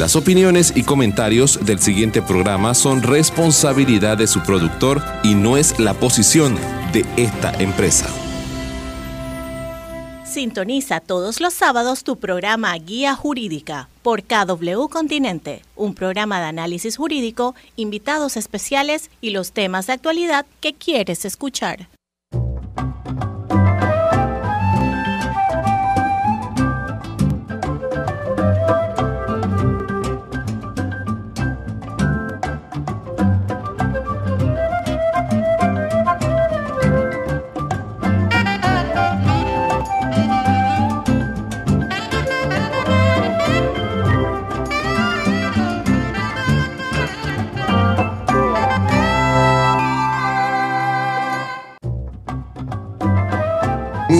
Las opiniones y comentarios del siguiente programa son responsabilidad de su productor y no es la posición de esta empresa. Sintoniza todos los sábados tu programa Guía Jurídica por KW Continente, un programa de análisis jurídico, invitados especiales y los temas de actualidad que quieres escuchar.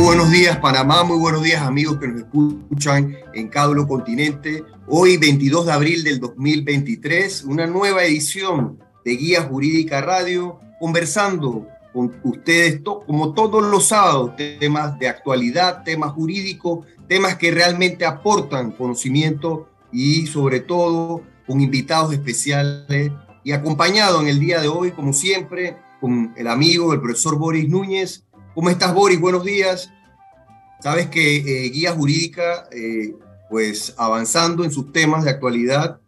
Buenos días Panamá, muy buenos días amigos que nos escuchan en Cádulo Continente. Hoy 22 de abril del 2023, una nueva edición de Guía Jurídica Radio, conversando con ustedes como todos los sábados, temas de actualidad, temas jurídicos, temas que realmente aportan conocimiento y sobre todo con invitados especiales y acompañado en el día de hoy, como siempre, con el amigo, el profesor Boris Núñez. ¿Cómo estás, Boris? Buenos días. Sabes que eh, Guía Jurídica, eh, pues avanzando en sus temas de actualidad,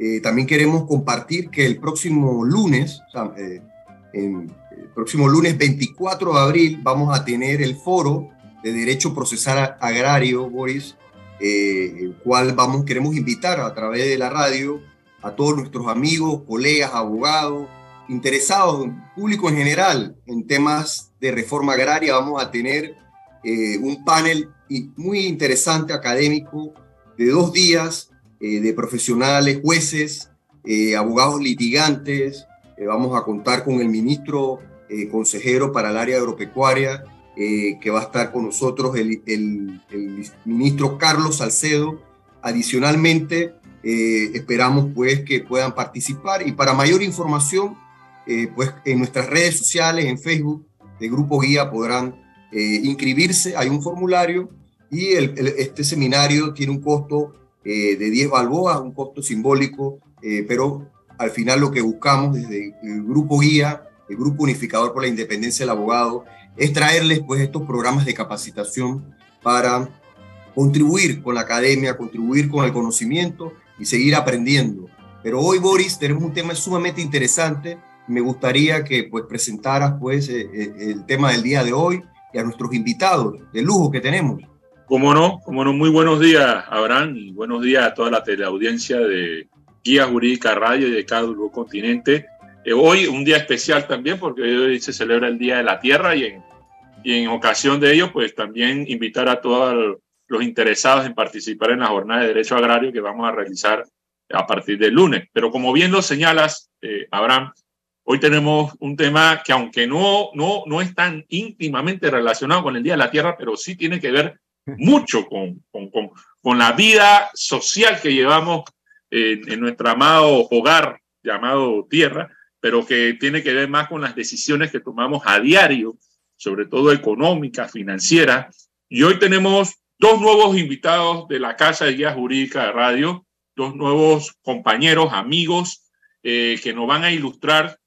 eh, también queremos compartir que el próximo lunes, el próximo lunes 24 de abril, vamos a tener el foro de Derecho Procesal Agrario, Boris, el cual vamos, queremos invitar a través de la radio a todos nuestros amigos, colegas, abogados, interesados, público en general, en temas de reforma agraria. Vamos a tener eh, un panel muy interesante académico de dos días eh, de profesionales, jueces, eh, abogados litigantes. vamos a contar con el ministro consejero para el área agropecuaria, que va a estar con nosotros el, el, el ministro Carlos Salcedo. Adicionalmente, esperamos pues que puedan participar y para mayor información, pues en nuestras redes sociales, en Facebook de Grupo Guía podrán eh, inscribirse, hay un formulario y este seminario tiene un costo eh, de 10 balboas, un costo simbólico, eh, pero al final lo que buscamos desde el grupo guía, el grupo unificador por la independencia del abogado, es traerles pues estos programas de capacitación para contribuir con la academia, contribuir con el conocimiento y seguir aprendiendo. Pero hoy, Boris, tenemos un tema sumamente interesante. Me gustaría que pues presentaras pues el tema del día de hoy y a nuestros invitados de lujo que tenemos. Como no, como no, muy buenos días, Abraham, y buenos días a toda la teleaudiencia de Guía Jurídica Radio y de cada continente. Eh, hoy un día especial también porque hoy se celebra el Día de la Tierra y en, y en ocasión de ello, pues también invitar a todos los interesados en participar en la jornada de Derecho Agrario que vamos a realizar a partir del lunes. Pero como bien lo señalas, eh, Abraham, Hoy tenemos un tema que aunque no, no, no es tan íntimamente relacionado con el Día de la Tierra, pero sí tiene que ver mucho con, con, con, la vida social que llevamos en, en nuestro amado hogar llamado Tierra, pero que tiene que ver más con las decisiones que tomamos a diario, sobre todo económicas, financieras. Y hoy tenemos dos nuevos invitados de la Casa de Guía Jurídica de Radio, dos nuevos compañeros, amigos, eh, que nos van a ilustrar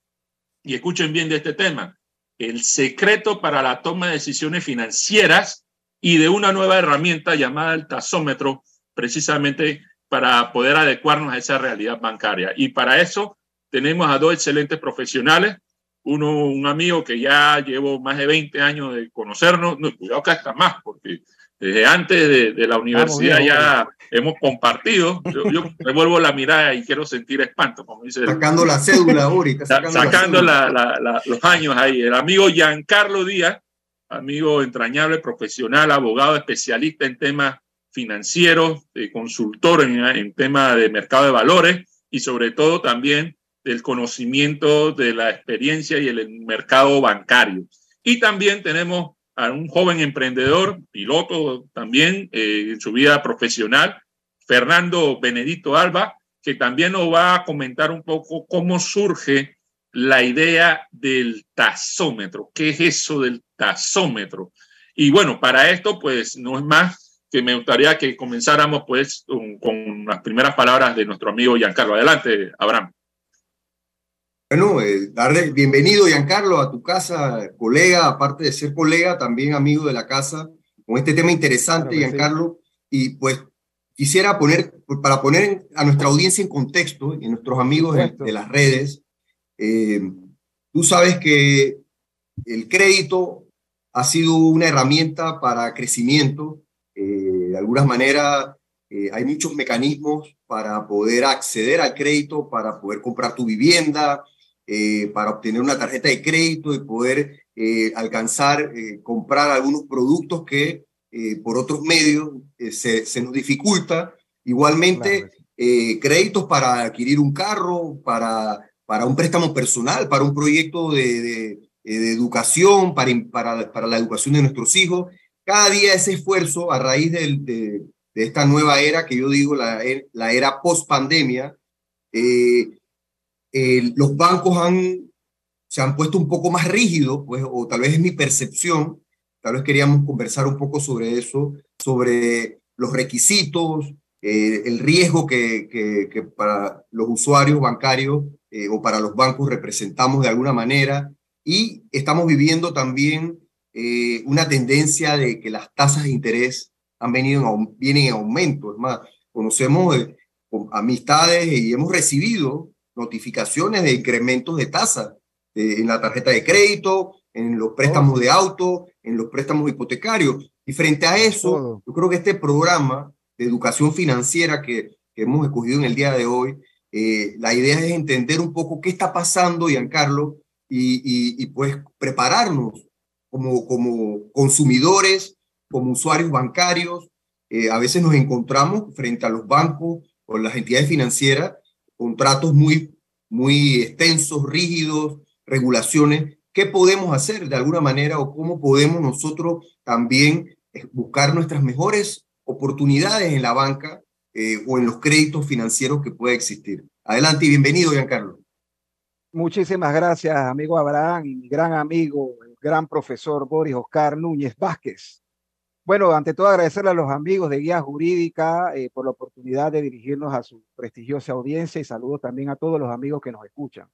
y escuchen bien de este tema, el secreto para la toma de decisiones financieras y de una nueva herramienta llamada el tasómetro, precisamente para poder adecuarnos a esa realidad bancaria. Y para eso tenemos a dos excelentes profesionales, uno, un amigo que ya llevo más de 20 años de conocernos, no, cuidado que hasta más, porque desde antes de, la universidad ya hemos compartido. Yo, me vuelvo la mirada y quiero sentir espanto, como dice. Sacando la cédula ahorita. Sacando, los años ahí. El amigo Giancarlo Díaz, amigo entrañable, profesional, abogado, especialista en temas financieros, consultor en, en temas de mercado de valores y sobre todo también del conocimiento de la experiencia y el mercado bancario. Y también tenemos a un joven emprendedor, piloto también eh, en su vida profesional, Fernando Benedito Alba, que también nos va a comentar un poco cómo surge la idea del tasómetro. ¿Qué es eso del tasómetro? Y bueno, para esto, pues no es más que me gustaría que comenzáramos pues con, las primeras palabras de nuestro amigo Giancarlo. Adelante, Abraham. Bueno, eh, darle bienvenido, Giancarlo, a tu casa, colega, aparte de ser colega, también amigo de la casa, con este tema interesante, Giancarlo. Y pues quisiera poner, para poner a nuestra audiencia en contexto y a nuestros amigos de, las redes, eh, tú sabes que el crédito ha sido una herramienta para crecimiento. Eh, de alguna manera, eh, hay muchos mecanismos para poder acceder al crédito, para poder comprar tu vivienda, eh, para obtener una tarjeta de crédito y poder alcanzar, comprar algunos productos que por otros medios se, se, nos dificulta. Igualmente, créditos para adquirir un carro, para, para un préstamo personal, para un proyecto de eh, de educación, para, para, para, la educación de nuestros hijos. Cada día ese esfuerzo a raíz de, de, esta nueva era que yo digo, la, la era post-pandemia, eh, los bancos han, se han puesto un poco más rígidos, pues, o tal vez es mi percepción, tal vez queríamos conversar un poco sobre eso, sobre los requisitos, eh, el riesgo que, que, que, para los usuarios bancarios o para los bancos representamos de alguna manera, y estamos viviendo también eh, una tendencia de que las tasas de interés han venido en, vienen en aumento. Es más, conocemos eh, amistades y hemos recibido notificaciones de incrementos de tasas eh, en la tarjeta de crédito, en los préstamos de auto, en los préstamos hipotecarios. Y frente a eso, yo creo que este programa de educación financiera que, que hemos escogido en el día de hoy, la idea es entender un poco qué está pasando, Giancarlo, y, pues prepararnos como, como consumidores, como usuarios bancarios. Eh, a veces nos encontramos frente a los bancos o las entidades financieras con tratos muy, muy extensos, rígidos, regulaciones. ¿Qué podemos hacer de alguna manera o cómo podemos nosotros también eh, buscar nuestras mejores oportunidades en la banca eh, o en los créditos financieros que pueda existir? Adelante y bienvenido, Giancarlo. Muchísimas gracias, amigo Abraham y mi gran amigo, el gran profesor Boris Oscar Núñez Vázquez. Bueno, ante todo agradecerle a los amigos de Guía Jurídica eh, por la oportunidad de dirigirnos a su prestigiosa audiencia y saludo también a todos los amigos que nos escuchan.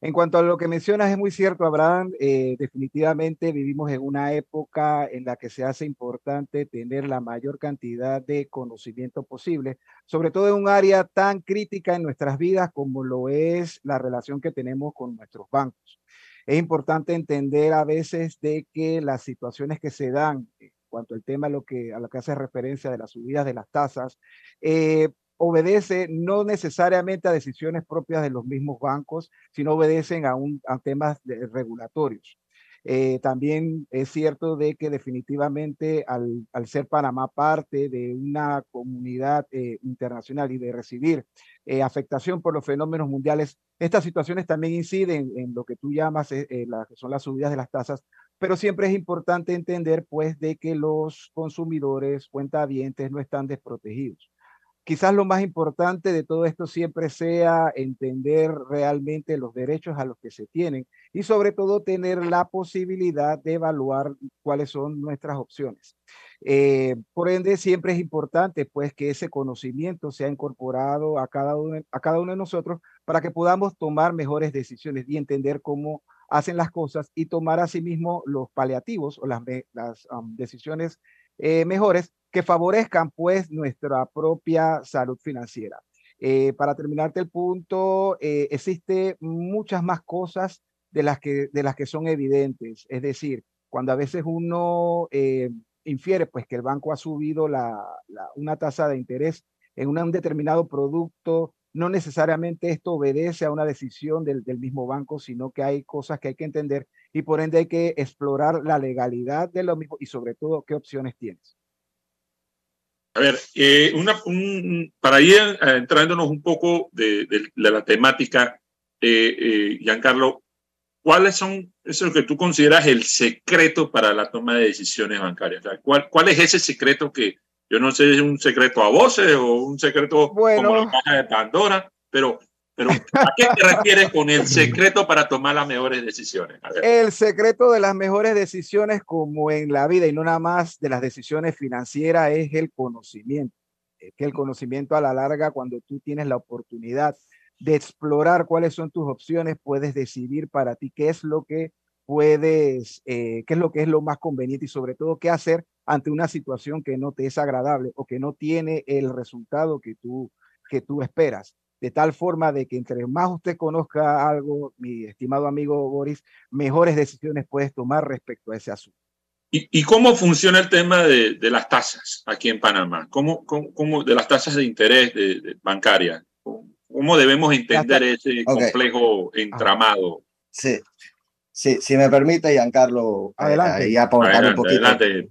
En cuanto a lo que mencionas, es muy cierto, Abraham, eh, definitivamente vivimos en una época en la que se hace importante tener la mayor cantidad de conocimiento posible, sobre todo en un área tan crítica en nuestras vidas como lo es la relación que tenemos con nuestros bancos. Es importante entender a veces de que las situaciones que se dan en cuanto al tema a lo que, a lo que hace referencia de las subidas de las tasas, eh, obedece no necesariamente a decisiones propias de los mismos bancos, sino obedecen a, un, a temas regulatorios. Eh, también es cierto de que definitivamente al, al ser Panamá parte de una comunidad eh, internacional y de recibir eh, afectación por los fenómenos mundiales, estas situaciones también inciden en lo que tú llamas la, que son las subidas de las tasas, pero siempre es importante entender pues de que los consumidores, cuentavientes no están desprotegidos quizás lo más importante de todo esto siempre sea entender realmente los derechos a los que se tienen y sobre todo tener la posibilidad de evaluar cuáles son nuestras opciones. Eh, por ende, siempre es importante pues que ese conocimiento sea incorporado a cada uno, a cada uno de nosotros para que podamos tomar mejores decisiones y entender cómo hacen las cosas y tomar asimismo los paliativos o las, las decisiones eh, mejores que favorezcan pues nuestra propia salud financiera. Eh, para terminarte el punto, eh, existe muchas más cosas de las, que, de las que son evidentes. Es decir, cuando a veces uno eh, infiere pues que el banco ha subido la, una tasa de interés en un determinado producto, no necesariamente esto obedece a una decisión del, del, mismo banco, sino que hay cosas que hay que entender y por ende hay que explorar la legalidad de lo mismo y sobre todo qué opciones tienes. A ver, eh, una, para ir eh, entrándonos un poco de, la temática, eh, eh, Giancarlo, ¿cuáles son, eso que tú consideras el secreto para la toma de decisiones bancarias? ¿cuál, ¿Cuál es ese secreto que, yo no sé, es un secreto a voces o un secreto como la caja de Pandora, pero Pero ¿a qué te refieres con el secreto para tomar las mejores decisiones? El secreto de las mejores decisiones, como en la vida y no nada más de las decisiones financieras, es el conocimiento. Es que el conocimiento a la larga, cuando tú tienes la oportunidad de explorar cuáles son tus opciones, puedes decidir para ti qué es lo que puedes, eh, qué es lo que es lo más conveniente y sobre todo qué hacer ante una situación que no te es agradable o que no tiene el resultado que tú, que tú esperas de tal forma de que entre más usted conozca algo, mi estimado amigo Boris, mejores decisiones puedes tomar respecto a ese asunto. ¿Y, cómo funciona el tema de, las tasas aquí en Panamá? ¿Cómo, cómo, de las tasas de interés de, bancarias? ¿Cómo debemos entender ese complejo entramado? Sí, Sí, si me permite, Giancarlo, eh, adelante. y aportar un poquito. Adelante,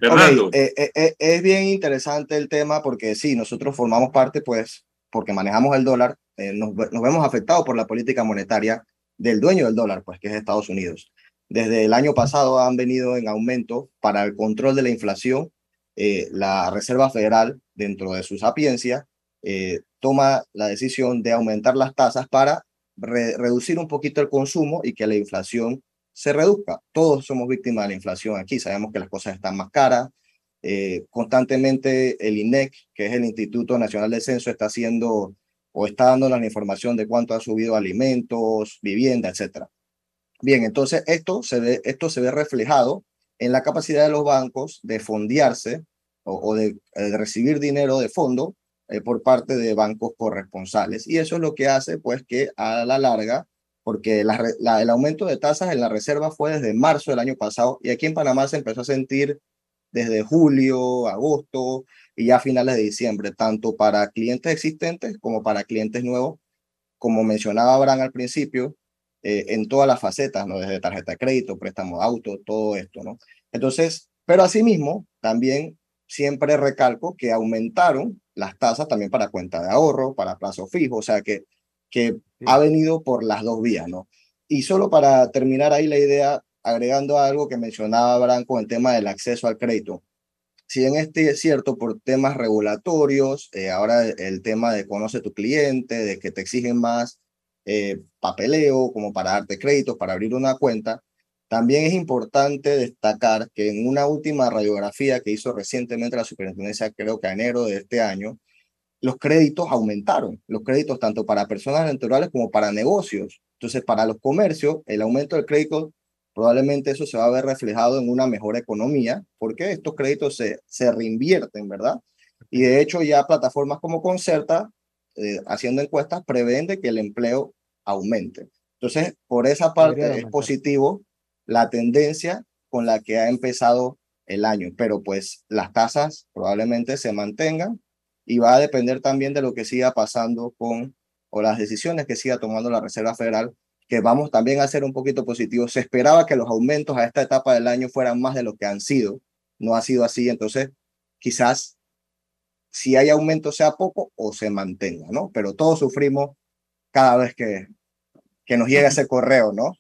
eh, eh, es bien interesante el tema porque sí, nosotros formamos parte, pues, porque manejamos el dólar, eh, nos, vemos afectados por la política monetaria del dueño del dólar, pues que es Estados Unidos. Desde el año pasado han venido en aumento para el control de la inflación. Eh, la Reserva Federal, dentro de su sapiencia, eh, toma la decisión de aumentar las tasas para reducir un poquito el consumo y que la inflación se reduzca. Todos somos víctimas de la inflación aquí, sabemos que las cosas están más caras. constantemente el INEC, que es el Instituto Nacional de Censo, está haciendo o está dándonos la información de cuánto ha subido alimentos, vivienda, etc. Bien, entonces esto se ve, esto se ve reflejado en la capacidad de los bancos de fondearse o, de, eh, recibir dinero de fondo eh, por parte de bancos corresponsales. Y eso es lo que hace, pues, que a la larga, porque el aumento de tasas en la reserva fue desde marzo del año pasado y aquí en Panamá se empezó a sentir desde julio, agosto, y ya a finales de diciembre, tanto para clientes existentes como para clientes nuevos, como mencionaba Abraham al principio, eh, en todas las facetas, ¿no? Desde tarjeta de crédito, préstamo de auto, todo esto, ¿no? Entonces, pero asimismo, también siempre recalco que aumentaron las tasas también para cuenta de ahorro, para plazo fijo, o sea que, que ha venido por las dos vías, ¿no? Y solo para terminar ahí la idea, agregando algo que mencionaba Abraham con el tema del acceso al crédito si bien este es cierto por temas regulatorios, eh, ahora el tema de conoce tu cliente, de que te exigen más eh, papeleo como para darte créditos, para abrir una cuenta, también es importante destacar que en una última radiografía que hizo recientemente la superintendencia, creo que a enero de este año, los créditos aumentaron, los créditos tanto para personas naturales como para negocios. Entonces, para los comercios, el aumento del crédito probablemente eso se va a ver reflejado en una mejor economía, porque estos créditos se, se reinvierten, ¿verdad? Y de hecho ya plataformas como Concerta, eh, haciendo encuestas, prevén que el empleo aumente. Entonces, por esa parte es positivo la tendencia con la que ha empezado el año, pero pues las tasas probablemente se mantengan y va a depender también de lo que siga pasando con o las decisiones que siga tomando la Reserva Federal que vamos también a ser un poquito positivos. Se esperaba que los aumentos a esta etapa del año fueran más de lo que han sido. No ha sido así. Entonces, quizás si hay aumento sea poco o se mantenga, ¿no? Pero todos sufrimos cada vez que, que nos llega ese correo, ¿no?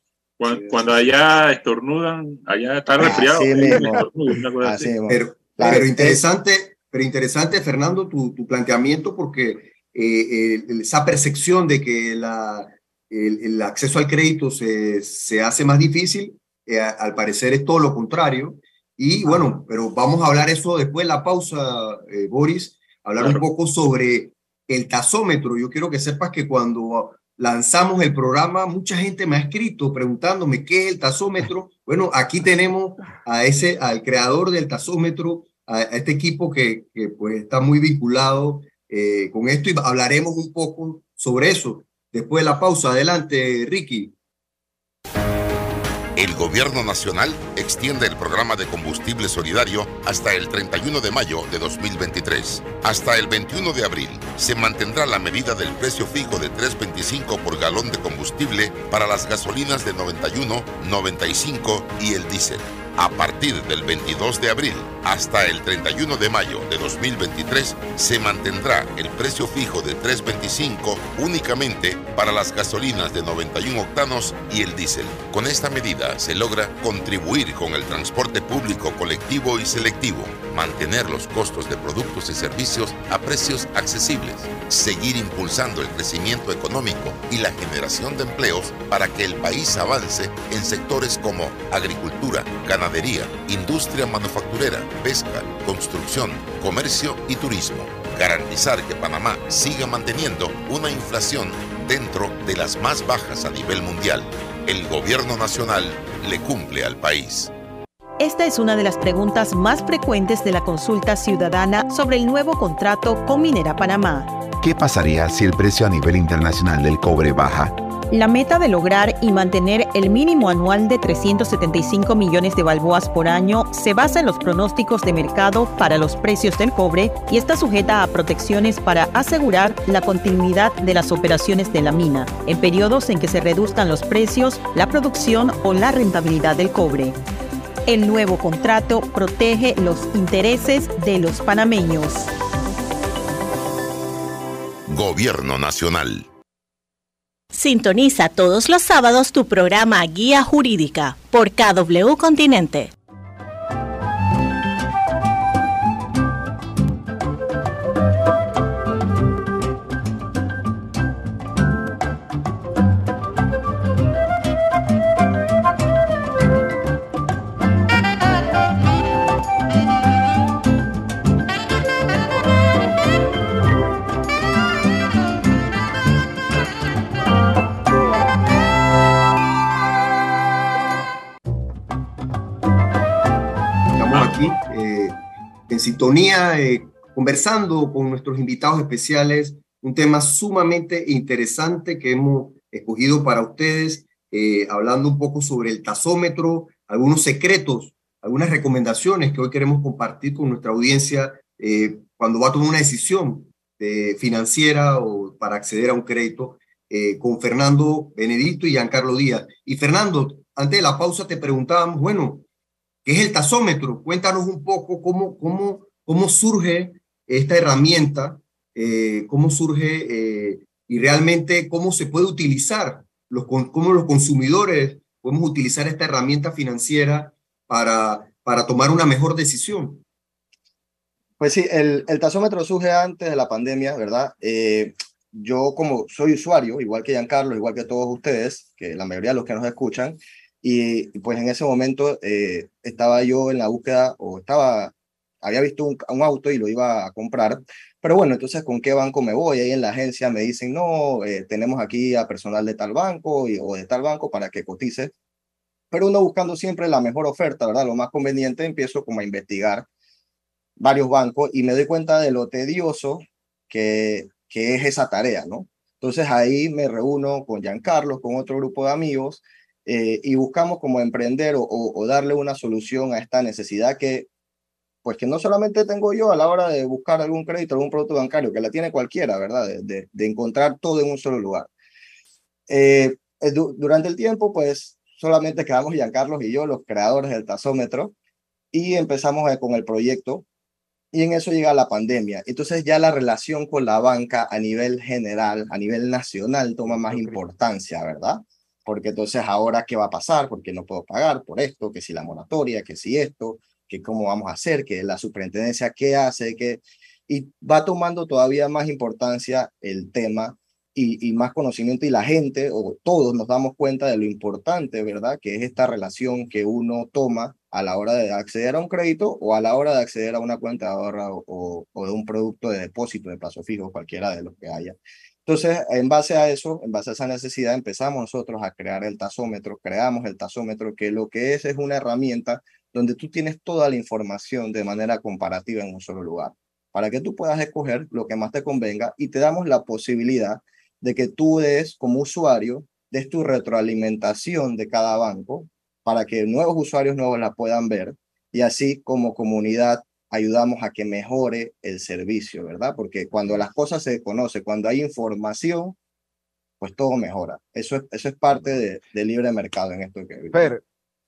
Cuando, allá estornudan, allá está resfriado. Pero, pero, interesante, pero interesante, Fernando, tu, tu planteamiento, porque eh, esa percepción de que la, el, acceso al crédito se, se hace más difícil. Eh, al parecer es todo lo contrario. Y bueno, pero vamos a hablar eso después de la pausa, eh, Boris, hablar un poco sobre el tasómetro. Yo quiero que sepas que cuando lanzamos el programa, mucha gente me ha escrito preguntándome qué es el tasómetro. Bueno, aquí tenemos a ese, al creador del tasómetro, a, este equipo que, que, pues está muy vinculado eh, con esto y hablaremos un poco sobre eso. Después de la pausa, adelante, Ricky. El gobierno nacional extiende el programa de combustible solidario hasta el 31 de mayo de 2023. Hasta el 21 de abril se mantendrá la medida del precio fijo de 3.25 por galón de combustible para las gasolinas de 91, 95 y el diésel. A partir del 22 de abril hasta el 31 de mayo de 2023 se mantendrá el precio fijo de 3.25 únicamente para las gasolinas de 91 octanos y el diésel. Con esta medida se logra contribuir con el transporte público colectivo y selectivo mantener los costos de productos y servicios a precios accesibles, seguir impulsando el crecimiento económico y la generación de empleos para que el país avance en sectores como agricultura, ganadería, industria manufacturera, pesca, construcción, comercio y turismo. Garantizar que Panamá siga manteniendo una inflación dentro de las más bajas a nivel mundial. El gobierno nacional le cumple al país. Esta es una de las preguntas más frecuentes de la consulta ciudadana sobre el nuevo contrato con Minera Panamá. ¿Qué pasaría si el precio a nivel internacional del cobre baja? La meta de lograr y mantener el mínimo anual de 375 millones de balboas por año se basa en los pronósticos de mercado para los precios del cobre y está sujeta a protecciones para asegurar la continuidad de las operaciones de la mina en periodos en que se reduzcan los precios, la producción o la rentabilidad del cobre. El nuevo contrato protege los intereses de los panameños. Gobierno Nacional. Sintoniza todos los sábados tu programa Guía Jurídica por KW Continente. Sintonía, eh, conversando con nuestros invitados especiales, un tema sumamente interesante que hemos escogido para ustedes, eh, hablando un poco sobre el tasómetro, algunos secretos, algunas recomendaciones que hoy queremos compartir con nuestra audiencia eh, cuando va a tomar una decisión financiera o para acceder a un crédito, con Fernando Benedicto y Giancarlo Díaz. Y Fernando, antes de la pausa te preguntábamos, bueno, ¿Qué es el tasómetro? Cuéntanos un poco cómo, cómo, cómo surge esta herramienta, eh, cómo surge eh, y realmente cómo se puede utilizar, los, cómo los consumidores podemos utilizar esta herramienta financiera para, para tomar una mejor decisión. Pues sí, el, el tasómetro surge antes de la pandemia, ¿verdad? Eh, yo como soy usuario, igual que Giancarlo, igual que todos ustedes, que la mayoría de los que nos escuchan, y pues en ese momento eh, estaba yo en la búsqueda o estaba, había visto un, auto y lo iba a comprar. Pero bueno, entonces, ¿con qué banco me voy? Ahí en la agencia me dicen, no, eh, tenemos aquí a personal de tal banco y, o de tal banco para que cotice. Pero uno buscando siempre la mejor oferta, ¿verdad? Lo más conveniente, empiezo como a investigar varios bancos y me doy cuenta de lo tedioso que, que es esa tarea, ¿no? Entonces ahí me reúno con Giancarlo, con otro grupo de amigos eh, y buscamos como emprender o, darle una solución a esta necesidad que, pues que no solamente tengo yo a la hora de buscar algún crédito, algún producto bancario, que la tiene cualquiera, ¿verdad? De, de, encontrar todo en un solo lugar. Eh, eh, durante el tiempo, pues solamente quedamos Giancarlos y yo, los creadores del tasómetro, y empezamos con el proyecto. Y en eso llega la pandemia. Entonces ya la relación con la banca a nivel general, a nivel nacional, toma más importancia, ¿verdad? Porque entonces ahora qué va a pasar, porque no puedo pagar por esto, que si la moratoria, que si esto, que cómo vamos a hacer, que la superintendencia qué hace, que y va tomando todavía más importancia el tema y, y, más conocimiento y la gente o todos nos damos cuenta de lo importante, ¿verdad? Que es esta relación que uno toma a la hora de acceder a un crédito o a la hora de acceder a una cuenta de ahorro o, o de un producto de depósito de plazo fijo, cualquiera de los que haya. Entonces, en base a eso, en base a esa necesidad, empezamos nosotros a crear el tasómetro, creamos el tasómetro, que lo que es es una herramienta donde tú tienes toda la información de manera comparativa en un solo lugar, para que tú puedas escoger lo que más te convenga y te damos la posibilidad de que tú des como usuario, des tu retroalimentación de cada banco para que nuevos usuarios nuevos la puedan ver y así como comunidad ayudamos a que mejore el servicio, ¿verdad? Porque cuando las cosas se conocen, cuando hay información, pues todo mejora. Eso es, eso es parte del de libre mercado en esto que Pero,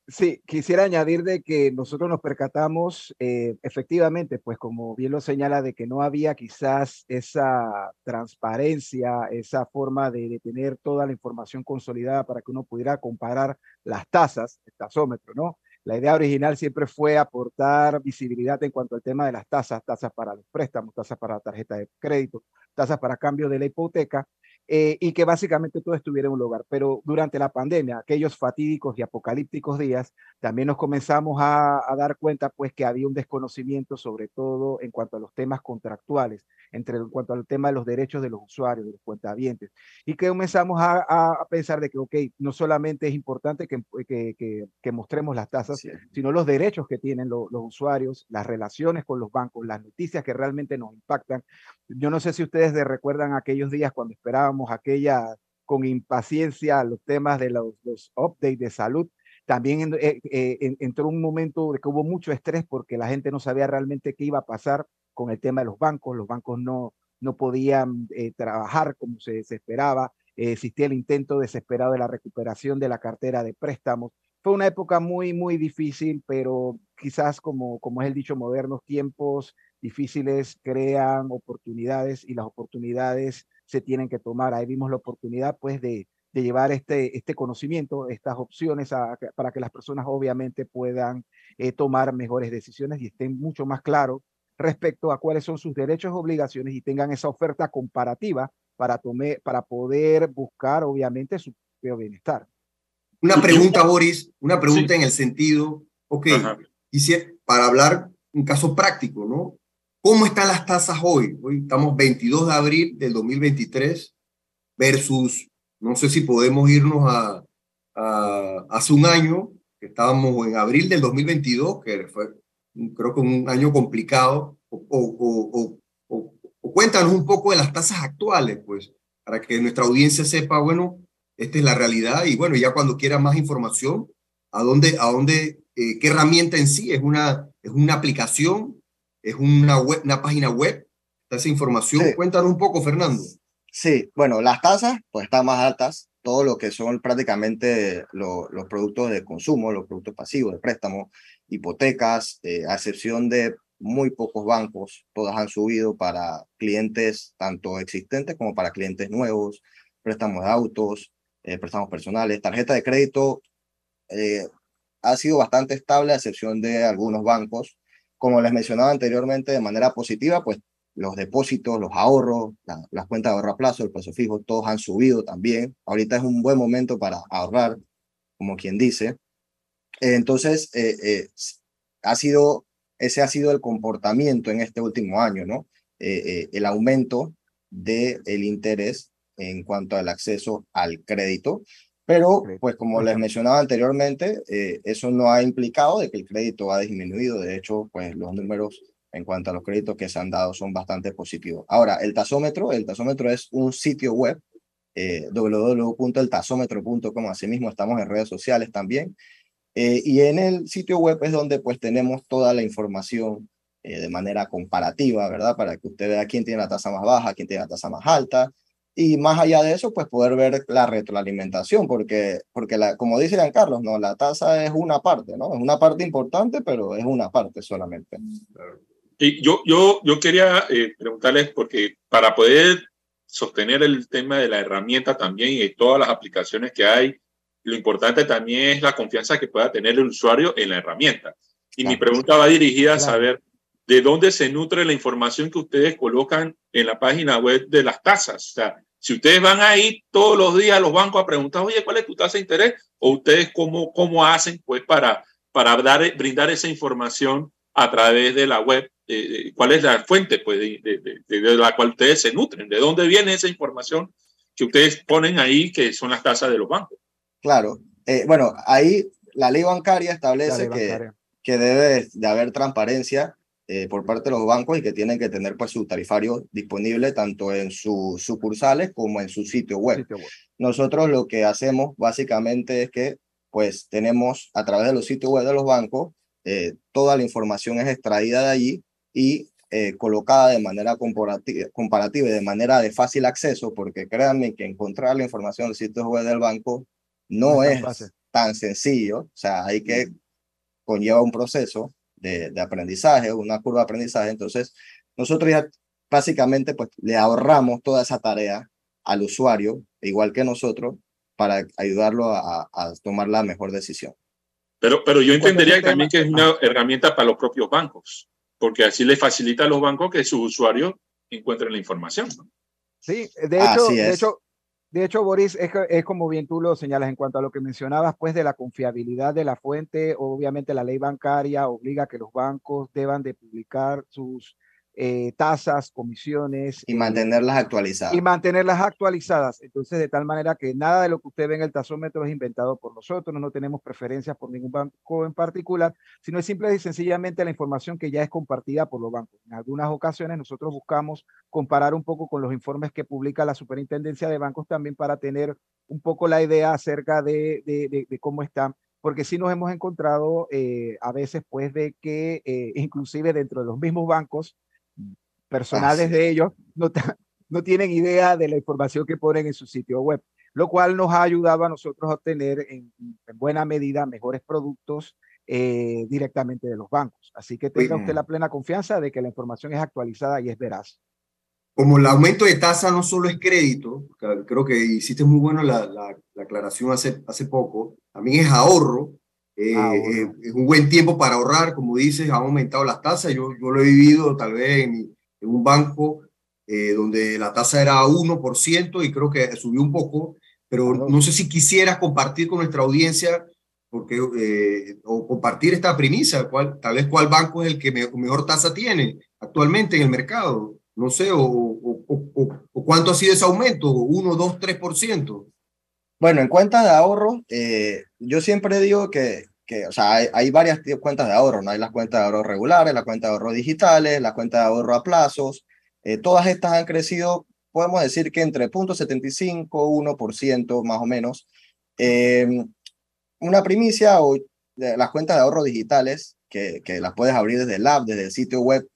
sí, quisiera añadir de que nosotros nos percatamos eh, efectivamente, pues como bien lo señala, de que no había quizás esa transparencia, esa forma de, de tener toda la información consolidada para que uno pudiera comparar las tasas, el tasómetro, ¿no? La idea original siempre fue aportar visibilidad en cuanto al tema de las tasas, tasas para los préstamos, tasas para tarjeta de crédito, tasas para cambio de la hipoteca, eh, y que básicamente todo estuviera en un lugar. Pero durante la pandemia, aquellos fatídicos y apocalípticos días, también nos comenzamos a, dar cuenta pues que había un desconocimiento sobre todo en cuanto a los temas contractuales, entre, en cuanto al tema de los derechos de los usuarios, de los cuentavientes, y que comenzamos a, pensar de que, ok, no solamente es importante que, que, que, mostremos las tasas, sino los derechos que tienen los usuarios, las relaciones con los bancos, las noticias que realmente nos impactan. Yo no sé si ustedes recuerdan aquellos días cuando esperábamos aquella con impaciencia los temas de los, los updates de salud. También eh, eh, entró un momento de que hubo mucho estrés porque la gente no sabía realmente qué iba a pasar con el tema de los bancos. Los bancos no, no podían eh, trabajar como se, se esperaba. existía el intento desesperado de la recuperación de la cartera de préstamos. Fue una época muy, muy difícil, pero quizás como, como es el dicho moderno, tiempos difíciles crean oportunidades y las oportunidades se tienen que tomar. Ahí vimos la oportunidad pues de, de llevar este, este conocimiento, estas opciones para que las personas obviamente puedan eh, tomar mejores decisiones y estén mucho más claros respecto a cuáles son sus derechos y obligaciones y tengan esa oferta comparativa para, tome, para poder buscar obviamente su propio bienestar. Una pregunta, Boris, una pregunta en el sentido, ok, quisiera, para hablar un caso práctico, ¿no? ¿Cómo están las tasas hoy? Hoy estamos 22 de abril del 2023 versus, no sé si podemos irnos a, hace un año, que estábamos en abril del 2022, que fue creo que un año complicado, o, cuéntanos un poco de las tasas actuales, pues, para que nuestra audiencia sepa, bueno, esta es la realidad y bueno, ya cuando quiera más información, ¿a dónde, a dónde, eh, qué herramienta en sí? ¿Es una, es una aplicación? Es una, web, una página web, esa información. Cuéntanos un poco, Fernando. Sí, bueno, las tasas pues están más altas, todo lo que son prácticamente los productos de consumo, los productos pasivos de préstamo, hipotecas, eh, a excepción de muy pocos bancos, todas han subido para clientes tanto existentes como para clientes nuevos, préstamos de autos, eh, préstamos personales, tarjeta de crédito eh, ha sido bastante estable a excepción de algunos bancos como les mencionaba anteriormente, de manera positiva, pues los depósitos, los ahorros, las cuentas de ahorro a plazo, el plazo fijo, todos han subido también. Ahorita es un buen momento para ahorrar, como quien dice. Entonces, eh, eh, ha sido, ese ha sido el comportamiento en este último año, ¿no? Eh, el aumento del el interés en cuanto al acceso al crédito pero, pues como les mencionaba anteriormente, eh, eso no ha implicado de que el crédito ha disminuido. De hecho, pues los números en cuanto a los créditos que se han dado son bastante positivos. Ahora, el tasómetro, el tasómetro es un sitio web, eh, www.eltasómetro.com. Asimismo, estamos en redes sociales también. Eh, y en el sitio web es donde pues tenemos toda la información eh, de manera comparativa, ¿verdad? Para que usted vea quién tiene la tasa más baja, quién tiene la tasa más alta, y más allá de eso, pues poder ver la retroalimentación, porque, porque la, como dice Carlos, ¿no? la tasa es una parte, ¿no? Es una parte importante, pero es una parte solamente. Y yo, yo, yo quería eh, preguntarles, porque para poder sostener el tema de la herramienta también y de todas las aplicaciones que hay, lo importante también es la confianza que pueda tener el usuario en la herramienta. Y mi pregunta va dirigida a saber de dónde se nutre la información que ustedes colocan en la página web de las tasas. O sea, si ustedes van ahí todos los días a los bancos a preguntar, oye, ¿cuál es tu tasa de interés? O ustedes cómo, cómo hacen pues para, para dar, brindar esa información a través de la web, eh, cuál es la fuente pues, de, la cual ustedes se nutren, de dónde viene esa información que ustedes ponen ahí, que son las tasas de los bancos. Claro, eh, bueno, ahí la ley bancaria establece que, que debe de haber transparencia eh, por parte de los bancos y que tienen que tener pues su tarifario disponible tanto en sus sucursales como en su sitio web. Nosotros lo que hacemos básicamente es que pues tenemos a través de los sitios web de los bancos, eh, toda la información es extraída de allí y eh, colocada de manera comparativa, comparativa y de manera de fácil acceso, porque créanme que encontrar la información del sitio web del banco no, es, tan sencillo, o sea, hay que conlleva un proceso de, aprendizaje, una curva de aprendizaje. Entonces, nosotros ya básicamente pues le ahorramos toda esa tarea al usuario, igual que nosotros, para ayudarlo a, tomar la mejor decisión. Pero, pero yo entendería también que es una herramienta para los propios bancos, porque así le facilita a los bancos que sus usuarios encuentren la información. Sí, de hecho, de hecho, de hecho, Boris, es, es, como bien tú lo señalas en cuanto a lo que mencionabas, pues de la confiabilidad de la fuente. Obviamente la ley bancaria obliga a que los bancos deban de publicar sus eh, tasas, comisiones. Y mantenerlas actualizadas. Y mantenerlas actualizadas. Entonces, de tal manera que nada de lo que usted ve en el tasómetro es inventado por nosotros, no tenemos preferencias por ningún banco en particular, sino es simple y sencillamente la información que ya es compartida por los bancos. En algunas ocasiones nosotros buscamos comparar un poco con los informes que publica la Superintendencia de Bancos también para tener un poco la idea acerca de, de, de, cómo están porque sí nos hemos encontrado eh, a veces pues de que eh, inclusive dentro de los mismos bancos personales de ellos no, no tienen idea de la información que ponen en su sitio web, lo cual nos ha ayudado a nosotros a obtener en, buena medida mejores productos eh, directamente de los bancos. Así que tenga usted la plena confianza de que la información es actualizada y es veraz. Como el aumento de tasa no solo es crédito, creo que hiciste muy bueno la, la, aclaración hace, hace poco, también es ahorro, eh, eh, es un buen tiempo para ahorrar, como dices, han aumentado las tasas. Yo, yo lo he vivido tal vez en, en un banco eh, donde la tasa era 1% y creo que subió un poco, pero no sé si quisieras compartir con nuestra audiencia porque, eh, o compartir esta premisa, cuál, tal vez cuál banco es el que mejor tasa tiene actualmente en el mercado, no sé, o, o, cuánto ha sido ese aumento, 1, 2, 3%. Bueno, en cuenta de ahorro, eh, yo siempre digo que que, o sea, hay, varias cuentas de ahorro, ¿no? Hay las cuentas de ahorro regulares, las cuentas de ahorro digitales, las cuentas de ahorro a plazos. Eh, todas estas han crecido, podemos decir que entre 0.75, 1% más o menos. Em, una primicia o las cuentas de ahorro digitales, que, que las puedes abrir desde el app, desde el sitio web,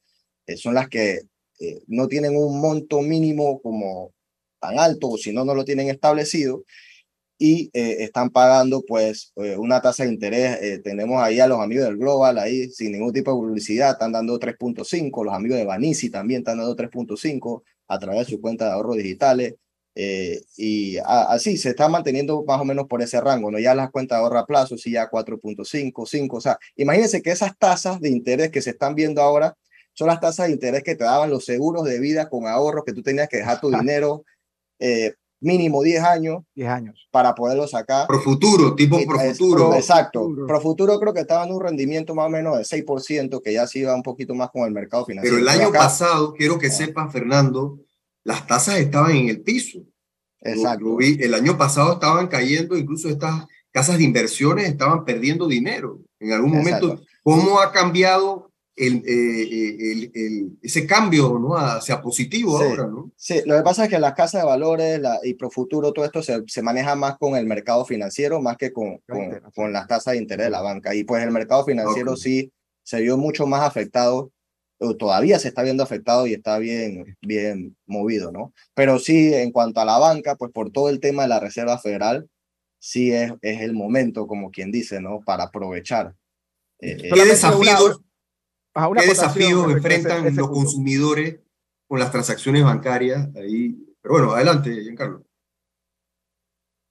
eh, son las que eh, no tienen un monto mínimo como tan alto o si no, no lo tienen establecido y eh, están pagando pues eh, una tasa de interés. Eh, tenemos ahí a los amigos del Global, ahí sin ningún tipo de publicidad, están dando 3.5, los amigos de Banisi también están dando 3.5 a través de su cuenta de ahorros digitales. y así se está manteniendo más o menos por ese rango, ¿no? Ya las cuentas de ahorro a plazo, sí, ya 4.5, 5, o sea, imagínense que esas tasas de interés que se están viendo ahora son las tasas de interés que te daban los seguros de vida con ahorros que tú tenías que dejar tu dinero eh, mínimo 10 años. 10 años. Para poderlo sacar. Pro futuro, tipo pro futuro. exacto. Pro futuro creo que estaba en un rendimiento más o menos de 6%, que ya se iba un poquito más con el mercado financiero. Pero el año pasado, quiero que ah. sepas, Fernando, las tasas estaban en el piso. Exacto. el año pasado estaban cayendo, incluso estas casas de inversiones estaban perdiendo dinero. En algún momento, ¿cómo ha cambiado el, eh, el, el, ese cambio ¿no? hacia positivo ahora, ¿no? Sí, lo que pasa es que las casas de valores la, y Profuturo, todo esto se, se, maneja más con el mercado financiero, más que con, con, con, las tasas de interés de la banca. Y pues el mercado financiero sí se vio mucho más afectado, o todavía se está viendo afectado y está bien, bien movido, ¿no? Pero sí, en cuanto a la banca, pues por todo el tema de la Reserva Federal, sí es, es el momento, como quien dice, ¿no? Para aprovechar. Eh, ¿Qué desafíos? ¿Qué desafíos enfrentan los consumidores con las transacciones bancarias? Ahí. Pero bueno, adelante, Giancarlo.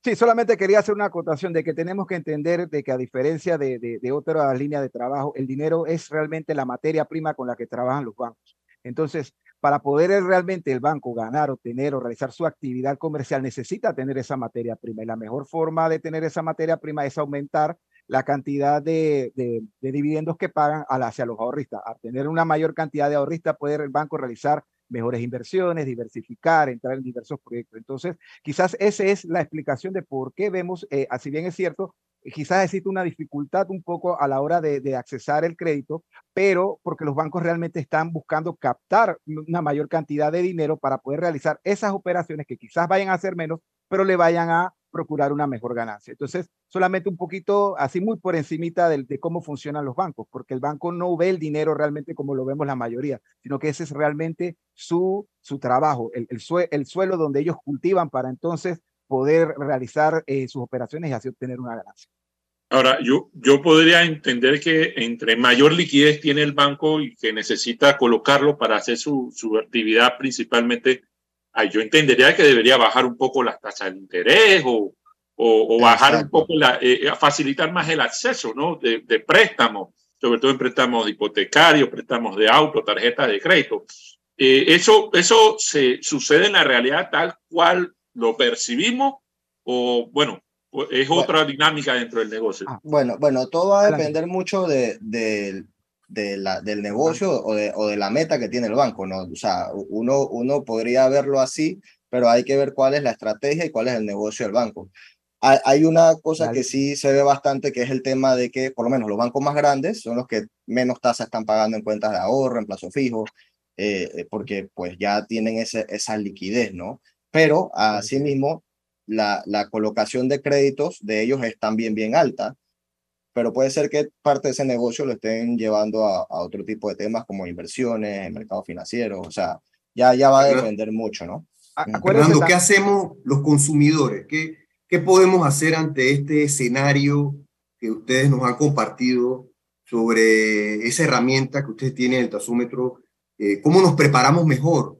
Sí, solamente quería hacer una acotación de que tenemos que entender de que a diferencia de, de, de otras líneas de trabajo, el dinero es realmente la materia prima con la que trabajan los bancos. Entonces, para poder realmente el banco ganar, obtener o realizar su actividad comercial, necesita tener esa materia prima. Y la mejor forma de tener esa materia prima es aumentar la cantidad de, de, dividendos que pagan hacia los ahorristas. A tener una mayor cantidad de ahorristas puede el banco realizar mejores inversiones, diversificar, entrar en diversos proyectos. Entonces, quizás esa es la explicación de por qué vemos, eh, así bien es cierto, quizás existe una dificultad un poco a la hora de, de, accesar el crédito, pero porque los bancos realmente están buscando captar una mayor cantidad de dinero para poder realizar esas operaciones que quizás vayan a ser menos, pero le vayan a procurar una mejor ganancia. Entonces, solamente un poquito, así muy por encimita de, de, cómo funcionan los bancos, porque el banco no ve el dinero realmente como lo vemos la mayoría, sino que ese es realmente su, su trabajo, el, el, el suelo donde ellos cultivan para entonces poder realizar eh, sus operaciones y así obtener una ganancia. Ahora, yo, yo podría entender que entre mayor liquidez tiene el banco y que necesita colocarlo para hacer su, su actividad principalmente yo entendería que debería bajar un poco las tasas de interés o, o, bajar un poco, la, eh, facilitar más el acceso ¿no? de, de préstamos, sobre todo en préstamos hipotecarios, préstamos de auto, tarjetas de crédito. Eh, eso, eso se sucede en la realidad tal cual lo percibimos o, bueno, es otra dinámica dentro del negocio. Ah, bueno, bueno, todo va a depender mucho de, de, de la, del negocio o de, o de, la meta que tiene el banco, ¿no? O sea, uno, uno podría verlo así, pero hay que ver cuál es la estrategia y cuál es el negocio del banco. Hay una cosa que sí se ve bastante, que es el tema de que, por lo menos, los bancos más grandes son los que menos tasas están pagando en cuentas de ahorro, en plazo fijo, eh, eh, porque pues ya tienen ese, esa liquidez, ¿no? Pero asimismo, la, la colocación de créditos de ellos es también bien alta, pero puede ser que parte de ese negocio lo estén llevando a, otro tipo de temas como inversiones, en mercado financiero, o sea, ya, ya va a depender mucho, ¿no? Fernando, ¿qué hacemos los consumidores? ¿Qué, ¿Qué podemos hacer ante este escenario que ustedes nos han compartido sobre esa herramienta que ustedes tienen, el tasómetro? Eh, ¿Cómo nos preparamos mejor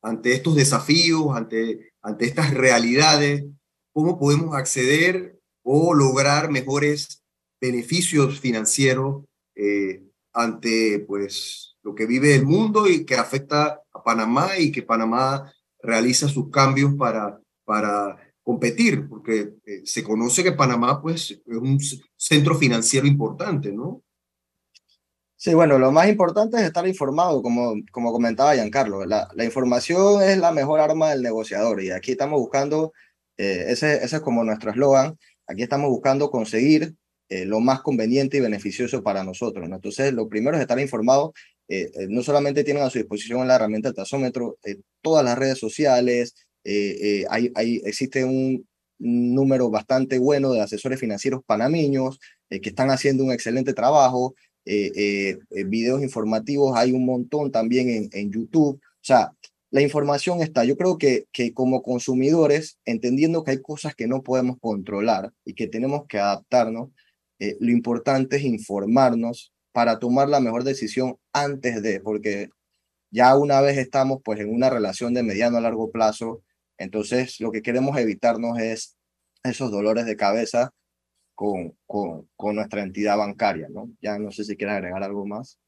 ante estos desafíos, ante, ante estas realidades? ¿Cómo podemos acceder o lograr mejores beneficios financieros eh, ante pues, lo que vive el mundo y que afecta a Panamá y que Panamá realiza sus cambios para, para competir, porque eh, se conoce que Panamá pues, es un centro financiero importante, ¿no? Sí, bueno, lo más importante es estar informado, como, como comentaba Giancarlo. La, la información es la mejor arma del negociador y aquí estamos buscando, eh, ese, ese es como nuestro eslogan, aquí estamos buscando conseguir eh, lo más conveniente y beneficioso para nosotros. ¿no? Entonces, lo primero es estar informado. no solamente tienen a su disposición la herramienta del tasómetro, todas las redes sociales, eh, eh, hay, hay, existe un número bastante bueno de asesores financieros panameños eh, que están haciendo un excelente trabajo. videos informativos hay un montón también en, en YouTube. O sea, la información está. Yo creo que, que como consumidores, entendiendo que hay cosas que no podemos controlar y que tenemos que adaptarnos, lo importante es informarnos para tomar la mejor decisión antes de, porque ya una vez estamos pues en una relación de mediano a largo plazo, entonces, lo que queremos evitarnos es esos dolores de cabeza con, con, con nuestra entidad bancaria, ¿no? Ya no sé si quieres agregar algo más.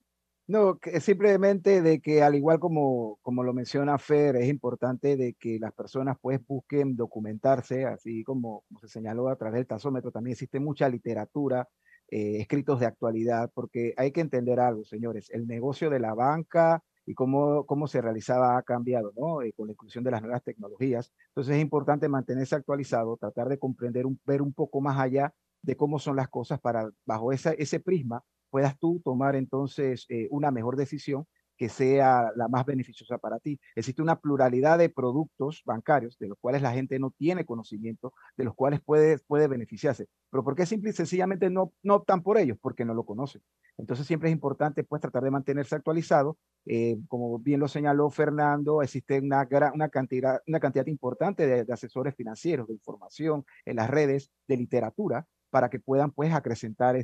No, simplemente de que al igual como, como lo menciona Fer, es importante de que las personas pues busquen documentarse, así como, como se señaló a través del tasómetro, también existe mucha literatura, eh, escritos de actualidad, porque hay que entender algo, señores, el negocio de la banca, y cómo, cómo se realizaba ha cambiado, ¿no? Eh, con la inclusión de las nuevas tecnologías. Entonces es importante mantenerse actualizado, tratar de comprender, un, ver un poco más allá de cómo son las cosas para, bajo esa, ese prisma, puedas tú tomar entonces eh, una mejor decisión que sea la más beneficiosa para ti. Existe una pluralidad de productos bancarios de los cuales la gente no tiene conocimiento, de los cuales puede, puede beneficiarse. Pero ¿por qué simple y sencillamente no, no optan por ellos? Porque no lo conocen. Entonces siempre es importante pues tratar de mantenerse actualizado. Eh, como bien lo señaló Fernando, existe una, una, cantidad, una cantidad importante de, asesores financieros, de información en las redes, de literatura, para que puedan pues acrecentar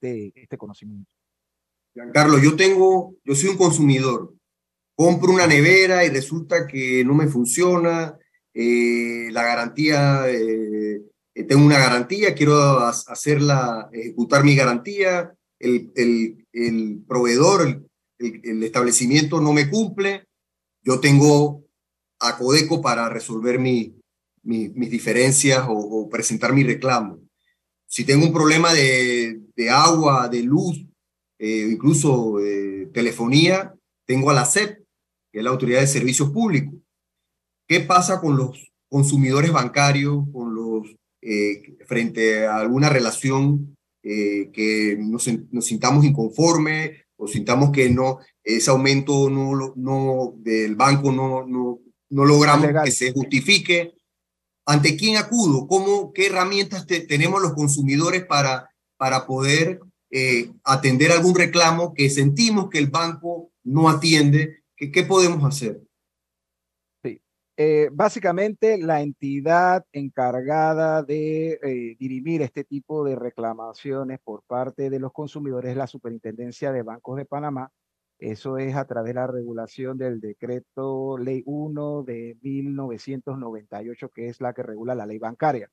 este, este conocimiento. Carlos, yo tengo, yo soy un consumidor. Compro una nevera y resulta que no me funciona. Eh, la garantía, eh, tengo una garantía, quiero hacerla, ejecutar mi garantía. El, el, el proveedor, el, el, establecimiento no me cumple. Yo tengo a Codeco para resolver mi, mi, mis diferencias o, presentar mi reclamo. Si tengo un problema de, de agua, de luz, eh, incluso eh, telefonía, tengo a la SEP, que es la Autoridad de Servicios Públicos. ¿Qué pasa con los consumidores bancarios, con los, eh, frente a alguna relación que nos, nos, sintamos inconformes o sintamos que no, ese aumento no, no, del banco no, no, no logramos que se justifique? ¿Ante quién acudo? ¿Cómo, ¿Qué herramientas tenemos los consumidores para, para poder eh, atender algún reclamo que sentimos que el banco no atiende, ¿qué, qué podemos hacer? Sí. Eh, básicamente, la entidad encargada de eh, dirimir este tipo de reclamaciones por parte de los consumidores es la Superintendencia de Bancos de Panamá. Eso es a través de la regulación del decreto Ley 1 de 1998, que es la que regula la ley bancaria.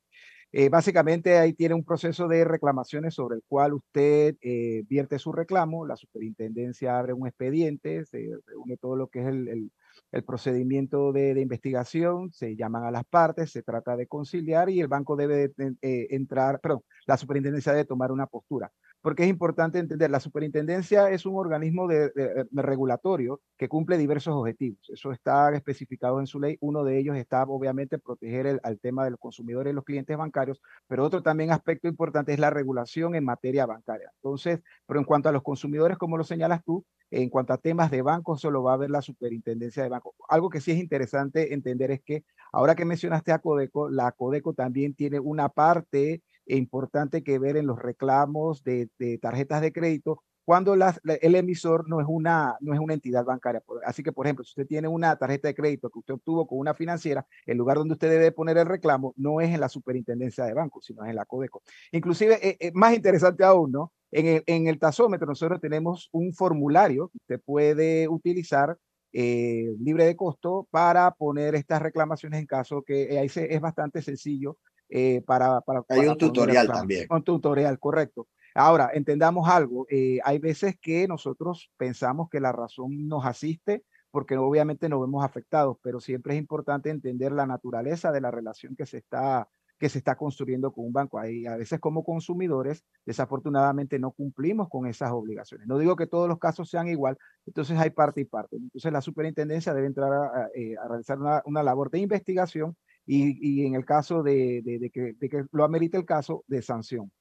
Eh, básicamente ahí tiene un proceso de reclamaciones sobre el cual usted eh, vierte su reclamo, la superintendencia abre un expediente, se reúne todo lo que es el, el, procedimiento de, de, investigación, se llaman a las partes, se trata de conciliar y el banco debe eh, entrar, perdón, la superintendencia debe tomar una postura porque es importante entender, la superintendencia es un organismo de, regulatorio que cumple diversos objetivos. Eso está especificado en su ley. Uno de ellos está obviamente proteger el, al tema de los consumidores y los clientes bancarios, pero otro también aspecto importante es la regulación en materia bancaria. Entonces, pero en cuanto a los consumidores, como lo señalas tú, en cuanto a temas de bancos, solo va a haber la superintendencia de bancos. Algo que sí es interesante entender es que ahora que mencionaste a Codeco, la Codeco también tiene una parte importante que ver en los reclamos de, tarjetas de crédito cuando el emisor no es, una, no es una entidad bancaria. Así que, por ejemplo, si usted tiene una tarjeta de crédito que usted obtuvo con una financiera, el lugar donde usted debe poner el reclamo no es en la superintendencia de bancos, sino en la Codeco. Inclusive, eh, eh, más interesante aún, ¿no? En el, en el tasómetro nosotros tenemos un formulario que usted puede utilizar eh, libre de costo para poner estas reclamaciones en caso que ahí se, es bastante sencillo eh, para, para, Hay un tutorial también. Un tutorial, correcto. Ahora, entendamos algo, eh, hay veces que nosotros pensamos que la razón nos asiste porque obviamente nos vemos afectados, pero siempre es importante entender la naturaleza de la relación que se está que se está construyendo con un banco. Ahí, a veces como consumidores, desafortunadamente no cumplimos con esas obligaciones. No digo que todos los casos sean igual, entonces hay parte y parte. Entonces la superintendencia debe entrar a, eh, realizar una, una, labor de investigación y, y en el caso de, de, que, de, que, lo amerite el caso de sanción.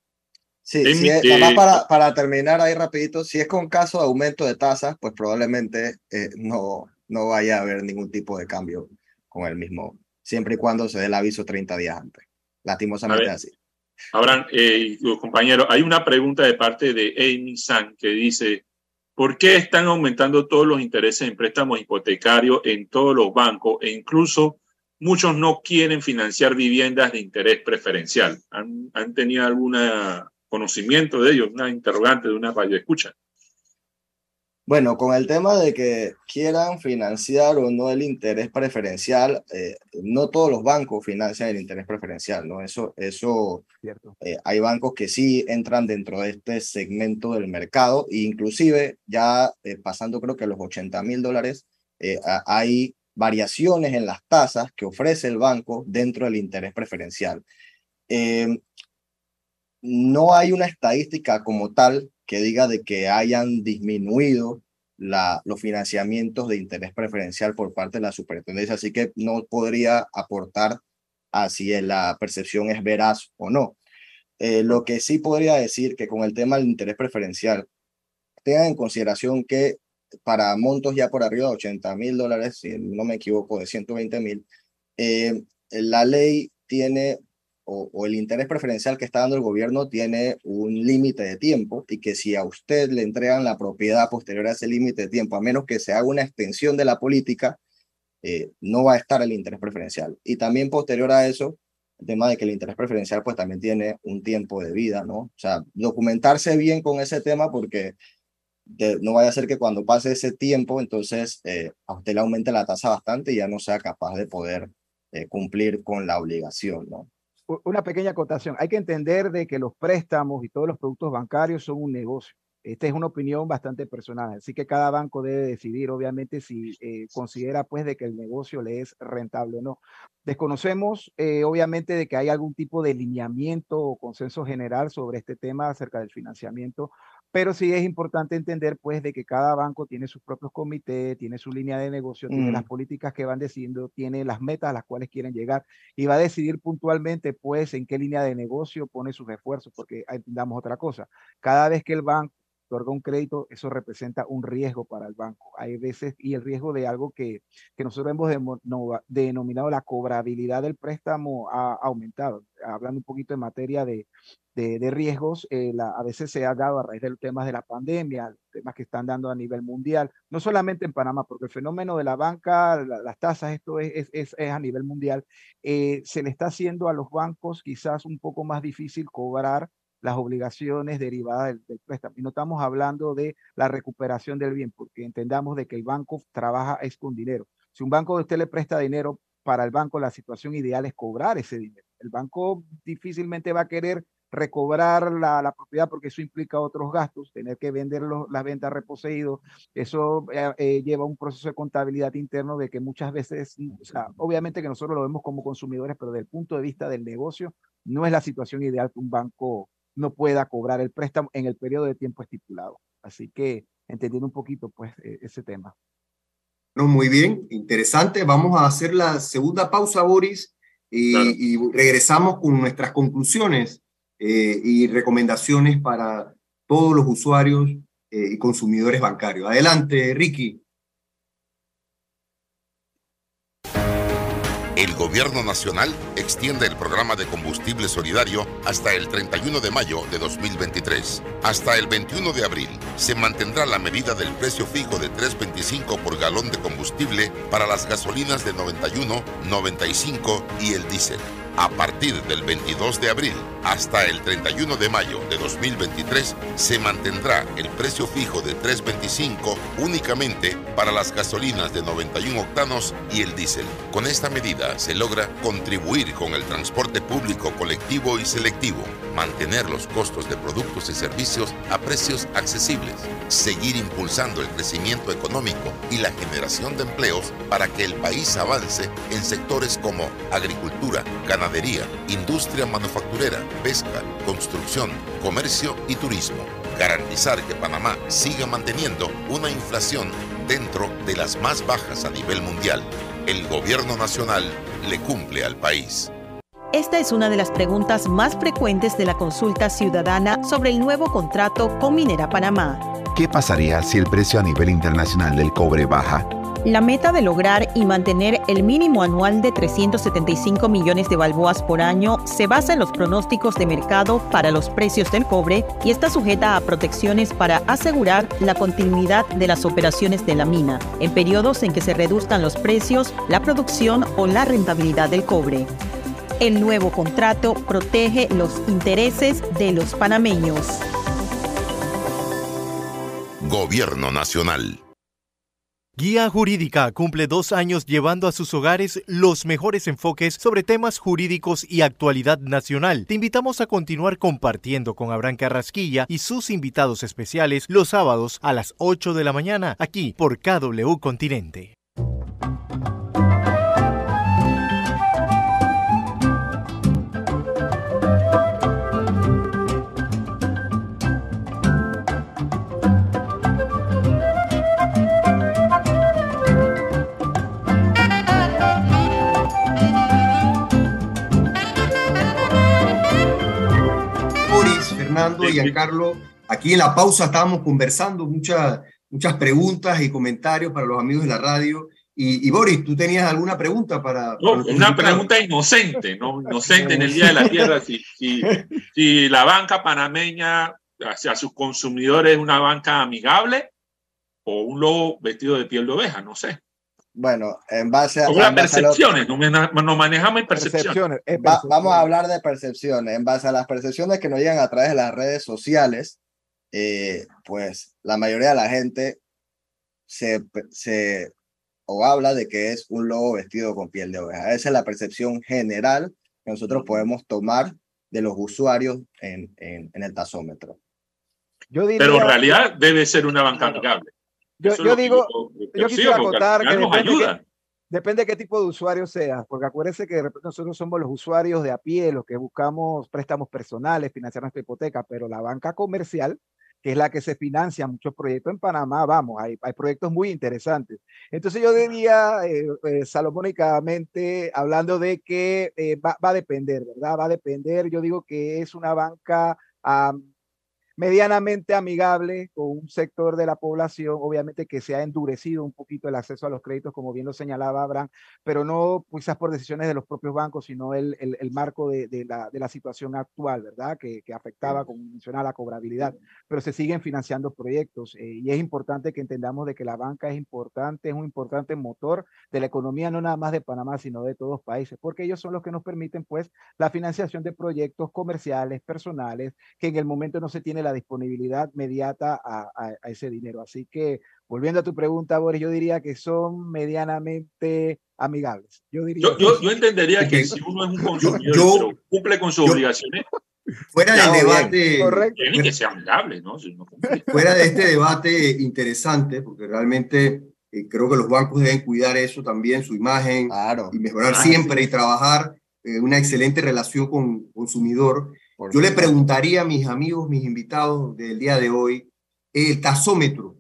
Sí, sí para, para, terminar ahí rapidito, si es con caso de aumento de tasas, pues probablemente eh, no, no vaya a haber ningún tipo de cambio con el mismo, siempre y cuando se dé el aviso 30 días antes. Lastimosamente así. Abraham, eh, compañeros, hay una pregunta de parte de Amy San que dice, ¿por qué están aumentando todos los intereses en préstamos hipotecarios en todos los bancos e incluso muchos no quieren financiar viviendas de interés preferencial. ¿Han, tenido algún conocimiento de ello? Una interrogante de una valle escucha. Bueno, con el tema de que quieran financiar o no el interés preferencial, eh, no todos los bancos financian el interés preferencial, ¿no? Eso, eso eh, hay bancos que sí entran dentro de este segmento del mercado, e inclusive ya eh, pasando creo que los 80 mil dólares, hay variaciones en las tasas que ofrece el banco dentro del interés preferencial. Eh, no hay una estadística como tal que diga de que hayan disminuido los financiamientos de interés preferencial por parte de la superintendencia, así que no podría aportar a si la percepción es veraz o no. Eh, lo que sí podría decir que con el tema del interés preferencial, tengan en consideración que para montos ya por arriba de 80 mil dólares, si no me equivoco, de 120 mil, eh, la ley tiene, o, el interés preferencial que está dando el gobierno tiene un límite de tiempo y que si a usted le entregan la propiedad posterior a ese límite de tiempo, a menos que se haga una extensión de la política, eh, no va a estar el interés preferencial. Y también posterior a eso, el tema de que el interés preferencial pues también tiene un tiempo de vida, ¿no? O sea, documentarse bien con ese tema porque no vaya a ser que cuando pase ese tiempo, entonces eh, a usted le aumente la tasa bastante y ya no sea capaz de poder eh, cumplir con la obligación, ¿no? Una pequeña acotación. Hay que entender de que los préstamos y todos los productos bancarios son un negocio. Esta es una opinión bastante personal, así que cada banco debe decidir, obviamente, si eh, considera pues de que el negocio le es rentable o no. Desconocemos, obviamente, de que hay algún tipo de lineamiento o consenso general sobre este tema acerca del financiamiento pero sí es importante entender pues de que cada banco tiene sus propios comités, tiene su línea de negocio, tiene las mm. políticas que van decidiendo, tiene las metas a las cuales quieren llegar y va a decidir puntualmente pues en qué línea de negocio pone sus esfuerzos, porque entendamos otra cosa, cada vez que el banco otorga un crédito, eso representa un riesgo para el banco. Hay veces, y el riesgo de algo que, que nosotros hemos denominado la cobrabilidad del préstamo ha aumentado. Hablando un poquito en materia de, de, riesgos, eh, a veces se ha dado a raíz de los temas de la pandemia, temas que están dando a nivel mundial, no solamente en Panamá, porque el fenómeno de la banca, las tasas, esto es, es, es, a nivel mundial, eh, se le está haciendo a los bancos quizás un poco más difícil cobrar las obligaciones derivadas del, préstamo. Y no estamos hablando de la recuperación del bien, porque entendamos de que el banco trabaja es con dinero. Si un banco de usted le presta dinero, para el banco la situación ideal es cobrar ese dinero El banco difícilmente va a querer recobrar la, propiedad porque eso implica otros gastos, tener que vender los, las ventas reposeídos, eso eh, eh, lleva un proceso de contabilidad interno de que muchas veces, sea, obviamente que nosotros lo vemos como consumidores, pero desde el punto de vista del negocio, no es la situación ideal que un banco no pueda cobrar el préstamo en el periodo de tiempo estipulado. Así que entendiendo un poquito pues e, ese tema. No, muy bien, interesante. Vamos a hacer la segunda pausa, Boris, y, y regresamos con nuestras conclusiones eh, y recomendaciones para todos los usuarios eh, y consumidores bancarios. Adelante, Ricky. El Gobierno Nacional extiende el programa de combustible solidario hasta el 31 de mayo de 2023. Hasta el 21 de abril se mantendrá la medida del precio fijo de 3.25 por galón de combustible para las gasolinas de 91, 95 y el diésel. A partir del 22 de abril hasta el 31 de mayo de 2023 se mantendrá el precio fijo de 3.25 únicamente para las gasolinas de 91 octanos y el diésel. Con esta medida se logra contribuir con el transporte público colectivo y selectivo, mantener los costos de productos y servicios a precios accesibles, seguir impulsando el crecimiento económico y la generación de empleos para que el país avance en sectores como agricultura, ganadería, industria manufacturera, pesca, construcción, comercio y turismo. Garantizar que Panamá siga manteniendo una inflación dentro de las más bajas a nivel mundial. El gobierno nacional le cumple al país. Esta es una de las preguntas más frecuentes de la consulta ciudadana sobre el nuevo contrato con Minera Panamá. ¿Qué pasaría si el precio a nivel internacional del cobre baja? La meta de lograr y mantener el mínimo anual de 375 millones de balboas por año se basa en los pronósticos de mercado para los precios del cobre y está sujeta a protecciones para asegurar la continuidad de las operaciones de la mina en periodos en que se reduzcan los precios, la producción o la rentabilidad del cobre. El nuevo contrato protege los intereses de los panameños. Gobierno Nacional. Guía Jurídica cumple dos años llevando a sus hogares los mejores enfoques sobre temas jurídicos y actualidad nacional. Te invitamos a continuar compartiendo con Abraham Carrasquilla y sus invitados especiales los sábados a las 8 de la mañana aquí por KW Continente. Giancarlo. Aquí en la pausa estábamos conversando muchas, muchas preguntas y comentarios para los amigos de la radio. Y, Boris, ¿tú tenías alguna pregunta para...? una pregunta inocente, ¿no? Inocente en el Día de la Tierra. Si, si, si la banca panameña hacia sus consumidores es una banca amigable o un lobo vestido de piel de oveja, no sé. Bueno, en base a... las percepciones, nos manejamos en percepciones. vamos a hablar de percepciones. En base a las percepciones que nos llegan a través de las redes sociales, eh, pues la mayoría de la gente se, se o habla de que es un lobo vestido con piel de oveja. Esa es la percepción general que nosotros podemos tomar de los usuarios en, en, el tasómetro. Yo Pero en realidad debe ser una banca amigable. Yo, digo, yo, quisiera contar que depende, depende de qué tipo de usuario seas, porque acuérdense que de repente nosotros somos los usuarios de a pie, los que buscamos préstamos personales, financiar nuestra hipoteca, pero la banca comercial, que es la que se financia muchos proyectos en Panamá, vamos, hay, hay proyectos muy interesantes. Entonces yo diría, eh, eh, salomónicamente, hablando de que eh, va, va, a depender, ¿verdad? Va a depender, yo digo que es una banca medianamente amigable con un sector de la población, obviamente que se ha endurecido un poquito el acceso a los créditos, como bien lo señalaba Abraham, pero no quizás por decisiones de los propios bancos, sino el, el, marco de, de, la, de, la, situación actual, ¿verdad? Que, que, afectaba, como mencionaba, la cobrabilidad, pero se siguen financiando proyectos eh, y es importante que entendamos de que la banca es importante, es un importante motor de la economía, no nada más de Panamá, sino de todos los países, porque ellos son los que nos permiten, pues, la financiación de proyectos comerciales, personales, que en el momento no se tiene la disponibilidad inmediata a, a, ese dinero. Así que, volviendo a tu pregunta, Boris, yo diría que son medianamente amigables. Yo, diría yo, yo, entendería que si uno es un consumidor cumple con sus obligaciones, fuera del debate, tiene que ser amigable, ¿no? fuera de este debate interesante, porque realmente eh, creo que los bancos deben cuidar eso también, su imagen, y mejorar siempre y trabajar eh, una excelente relación con consumidor. Yo le preguntaría a mis amigos, mis invitados del día de hoy, el tasómetro,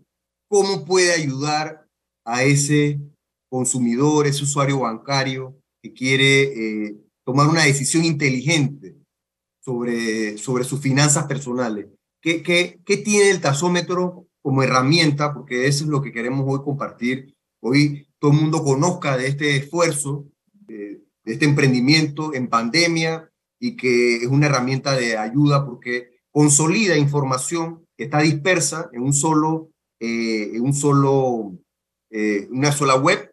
¿cómo puede ayudar a ese consumidor, ese usuario bancario que quiere eh, tomar una decisión inteligente sobre, sobre sus finanzas personales? ¿Qué, qué, qué tiene el tasómetro como herramienta? Porque eso es lo que queremos hoy compartir. Hoy todo el mundo conozca de este esfuerzo de este emprendimiento en pandemia y que es una herramienta de ayuda porque consolida información que está dispersa en un solo, eh, en un solo, eh, una sola web,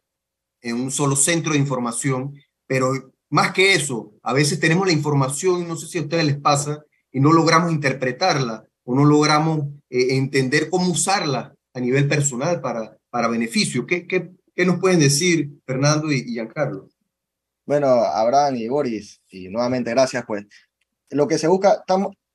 en un solo centro de información, pero más que eso, a veces tenemos la información y no sé si a ustedes les pasa y no logramos interpretarla o no logramos eh, entender cómo usarla a nivel personal para, para beneficio. ¿Qué, qué, qué nos pueden decir Fernando y, y Giancarlo? Bueno, Abraham y Boris, y nuevamente gracias, pues lo que se busca,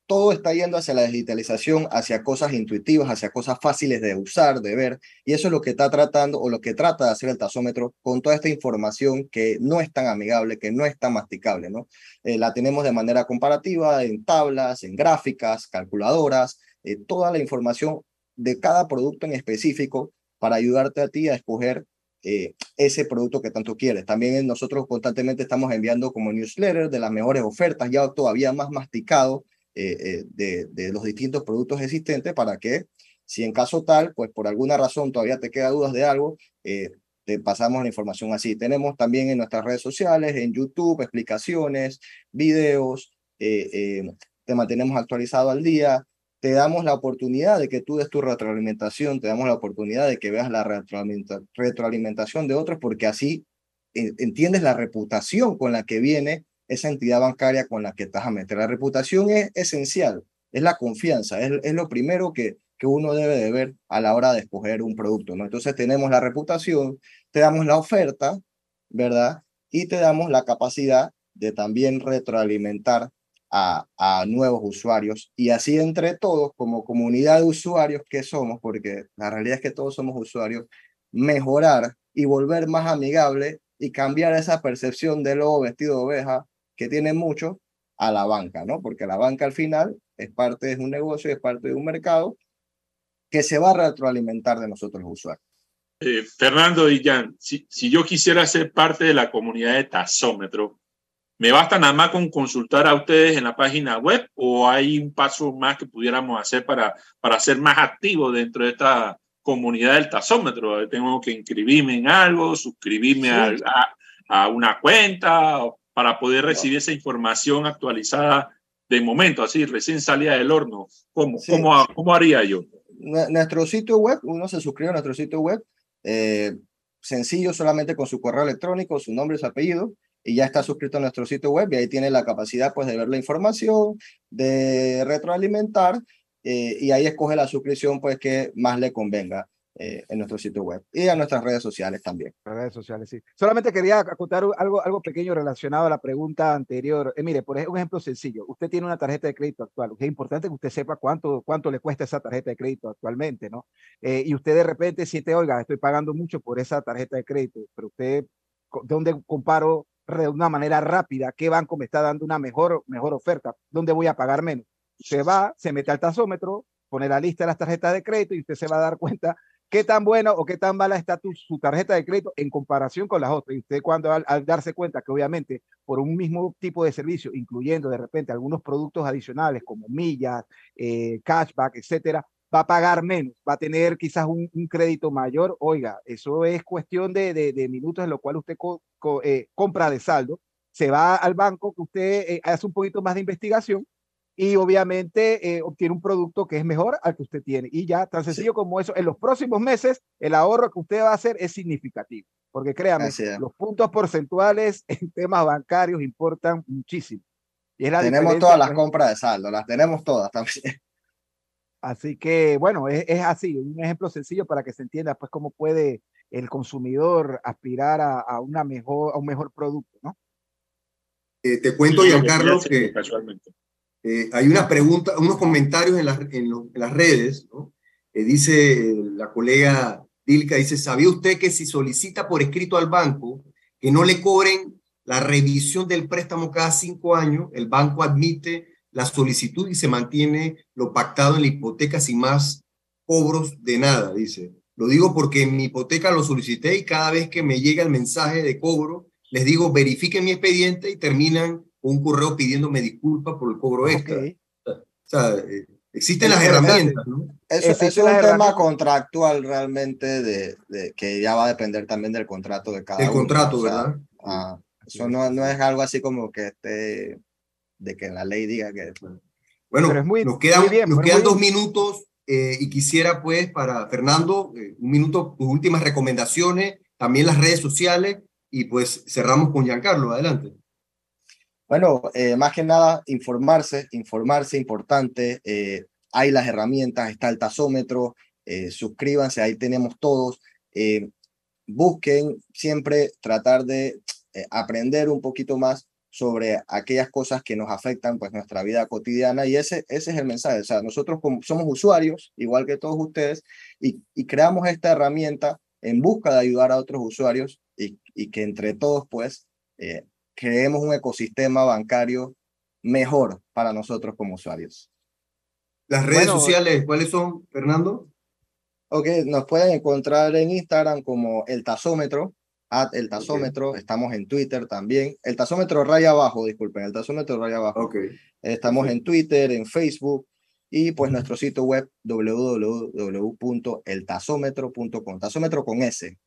todo está yendo hacia la digitalización, hacia cosas intuitivas, hacia cosas fáciles de usar, de ver, y eso es lo que está tratando o lo que trata de hacer el tasómetro con toda esta información que no es tan amigable, que no es tan masticable, ¿no? Eh, la tenemos de manera comparativa en tablas, en gráficas, calculadoras, eh, toda la información de cada producto en específico para ayudarte a ti a escoger eh, ese producto que tanto quieres. También nosotros constantemente estamos enviando como newsletter de las mejores ofertas, ya todavía más masticado eh, eh, de, de, los distintos productos existentes para que si en caso tal, pues por alguna razón todavía te queda dudas de algo, te pasamos la información así. Tenemos también en nuestras redes sociales, en YouTube, explicaciones, videos, te mantenemos actualizado al día te damos la oportunidad de que tú des tu retroalimentación, te damos la oportunidad de que veas la retroalimentación de otros, porque así entiendes la reputación con la que viene esa entidad bancaria con la que estás a meter. La reputación es esencial, es la confianza, es, es lo primero que, que uno debe de ver a la hora de escoger un producto, ¿no? Entonces tenemos la reputación, te damos la oferta, ¿verdad? Y te damos la capacidad de también retroalimentar a, nuevos usuarios y así entre todos, como comunidad de usuarios que somos, porque la realidad es que todos somos usuarios, mejorar y volver más amigable y cambiar esa percepción de lobo vestido de oveja que tiene mucho a la banca, ¿no? Porque la banca al final es parte de un negocio, es parte de un mercado que se va a retroalimentar de nosotros los usuarios. Eh, Fernando y Jan, si, si yo quisiera ser parte de la comunidad de tasómetro, ¿Me basta nada más con consultar a ustedes en la página web o hay un paso más que pudiéramos hacer para, para ser más activos dentro de esta comunidad del tasómetro? ¿Tengo que inscribirme en algo, suscribirme a, a, una cuenta para poder recibir esa información actualizada de momento, así recién salida del horno? ¿Cómo, cómo, cómo haría yo? Nuestro sitio web, uno se suscribe a nuestro sitio web, eh, sencillo, solamente con su correo electrónico, su nombre y su apellido y ya está suscrito a nuestro sitio web y ahí tiene la capacidad pues de ver la información, de retroalimentar eh, y ahí escoge la suscripción pues que más le convenga. Eh, en nuestro sitio web y a nuestras redes sociales también. Redes sociales, sí. Solamente quería acotar algo, algo pequeño relacionado a la pregunta anterior. Eh, mire, por ejemplo, un ejemplo sencillo. Usted tiene una tarjeta de crédito actual. Es importante que usted sepa cuánto, cuánto le cuesta esa tarjeta de crédito actualmente, ¿no? y usted de repente siente, oiga, estoy pagando mucho por esa tarjeta de crédito, pero usted, ¿de dónde comparo de una manera rápida qué banco me está dando una mejor, mejor oferta, dónde voy a pagar menos. Se va, se mete al tasómetro, pone la lista de las tarjetas de crédito y usted se va a dar cuenta qué tan buena o qué tan mala está tu, su tarjeta de crédito en comparación con las otras. Y usted cuando al, darse cuenta que obviamente por un mismo tipo de servicio, incluyendo de repente algunos productos adicionales como millas, eh, cashback, etcétera, va a pagar menos, va a tener quizás un, crédito mayor. Oiga, eso es cuestión de, de, minutos en lo cual usted eh, compra de saldo, se va al banco, que usted eh, hace un poquito más de investigación y obviamente eh, obtiene un producto que es mejor al que usted tiene. Y ya, tan sencillo como eso, en los próximos meses el ahorro que usted va a hacer es significativo, porque créame, los puntos porcentuales en temas bancarios importan muchísimo. Y tenemos todas las compras de saldo, las tenemos todas también. Así que, bueno, es, es, así, un ejemplo sencillo para que se entienda pues cómo puede el consumidor aspirar a, a una mejor, a un mejor producto, ¿no? Eh, te cuento, Giancarlo, que eh, hay una pregunta, unos comentarios en, las, en, las redes, ¿no? Eh, dice la colega Dilka, dice, ¿sabía usted que si solicita por escrito al banco que no le cobren la revisión del préstamo cada cinco años, el banco admite la solicitud y se mantiene lo pactado en la hipoteca sin más cobros de nada, dice. Lo digo porque en mi hipoteca lo solicité y cada vez que me llega el mensaje de cobro, les digo, verifiquen mi expediente y terminan con un correo pidiéndome disculpas por el cobro extra. O sea, eh, existen las herramientas, ¿no? Eso, es un tema contractual realmente de, de, que ya va a depender también del contrato de cada uno. Del contrato, ¿verdad? Ah, eso no, no es algo así como que esté, de que la ley diga que... Bueno, nos quedan, nos quedan dos minutos eh, y quisiera pues para Fernando, eh, un minuto, tus últimas recomendaciones, también las redes sociales y pues cerramos con Giancarlo, adelante. Bueno, eh, más que nada informarse, informarse importante, hay las herramientas, está el tasómetro, suscríbanse, ahí tenemos todos, busquen siempre tratar de eh, aprender un poquito más sobre aquellas cosas que nos afectan pues nuestra vida cotidiana y ese, ese es el mensaje. O sea, nosotros como, somos usuarios, igual que todos ustedes, y, y creamos esta herramienta en busca de ayudar a otros usuarios y, y que entre todos pues eh, creemos un ecosistema bancario mejor para nosotros como usuarios. Las redes sociales, ¿cuáles son, Fernando? Ok, nos pueden encontrar en Instagram como el tasómetro, el tasómetro, estamos en Twitter también. El tasómetro raya abajo, disculpen, el tasómetro raya abajo. Okay. Estamos en Twitter, en Facebook y pues nuestro sitio web www.eltasómetro.com. Tasómetro con S.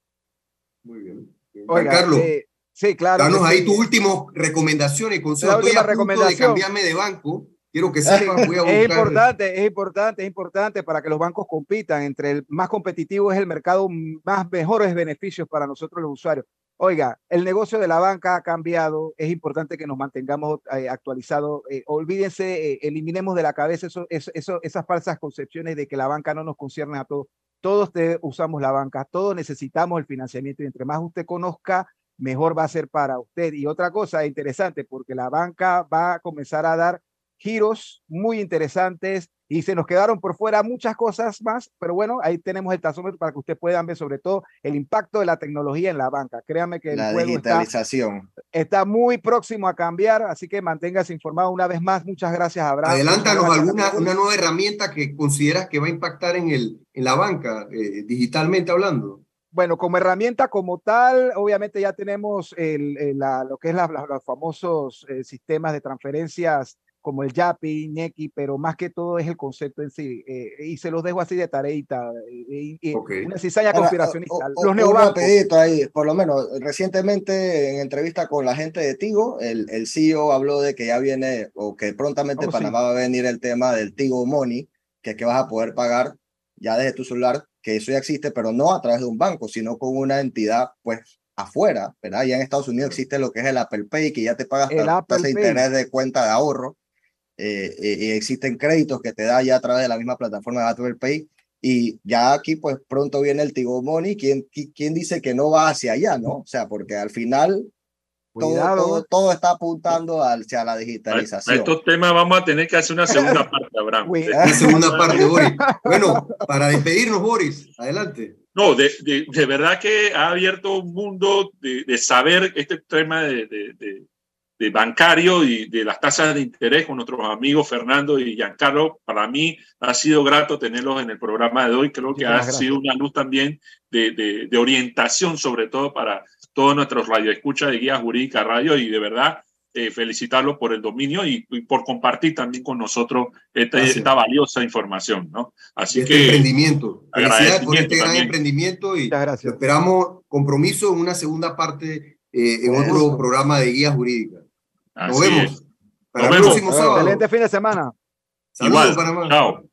Muy bien. Oiga, Carlos, eh, sí, claro. Danos ahí tu última recomendación y consejo. Estoy a punto de cambiarme de banco Quiero que sepan, voy a buscar. Es importante, es importante, es importante para que los bancos compitan. Entre el más competitivo es el mercado más mejores beneficios para nosotros los usuarios. Oiga, el negocio de la banca ha cambiado, es importante que nos mantengamos eh, actualizados. Eh, olvídense, eh, eliminemos de la cabeza eso, eso, esas falsas concepciones de que la banca no nos concierne a todos. Todos te, usamos la banca, todos necesitamos el financiamiento y entre más usted conozca, mejor va a ser para usted. Y otra cosa interesante, porque la banca va a comenzar a dar giros muy interesantes y se nos quedaron por fuera muchas cosas más, pero bueno, ahí tenemos el tasómetro para que ustedes puedan ver sobre todo el impacto de la tecnología en la banca. Créanme que el la juego digitalización. Está, muy próximo a cambiar, así que manténgase informado una vez más. Muchas gracias, Abraham. Adelántanos alguna una nueva herramienta que consideras que va a impactar en, el, en la banca, eh, digitalmente hablando. Bueno, como herramienta como tal, obviamente ya tenemos el, la, lo que es la, los famosos eh, sistemas de transferencias como el Yapi, Ñequi, pero más que todo es el concepto en sí. Eh, y se los dejo así de tareita. Eh, y, Una cizaña conspiracionista. los neobancos. ahí, por lo menos, recientemente en entrevista con la gente de Tigo, el, el CEO habló de que ya viene, o que prontamente oh, Panamá va a venir el tema del Tigo Money, que es que vas a poder pagar ya desde tu celular, que eso ya existe, pero no a través de un banco, sino con una entidad, pues, afuera, ¿verdad? Ya en Estados Unidos existe lo que es el Apple Pay, que ya te pagas tasa de interés de cuenta de ahorro eh, y existen créditos que te da ya a través de la misma plataforma de Apple Pay. Y ya aquí, pues pronto viene el Tigo Money. ¿Quién, ¿Quién dice que no va hacia allá, no? O sea, porque al final todo, todo, está apuntando hacia la digitalización. A estos temas vamos a tener que hacer una segunda parte, Abraham. Una segunda parte, Boris. Bueno, para despedirnos, Boris, adelante. No, de, de, de verdad que ha abierto un mundo de, de saber este tema de, de bancario y de las tasas de interés con nuestros amigos Fernando y Giancarlo. Para mí ha sido grato tenerlos en el programa de hoy. Creo que ha sido una luz también de, de, orientación, sobre todo para todos nuestros radioescuchas de Guía Jurídica Radio y de verdad eh, felicitarlos por el dominio y, por compartir también con nosotros esta, esta valiosa información. ¿no? Así este que... Emprendimiento. Felicidades por este gran emprendimiento y esperamos compromiso en una segunda parte eh, en otro programa de Guía Jurídica. Nos vemos. Para el próximo sábado. Excelente fin de semana. Saludos, Panamá. Chao.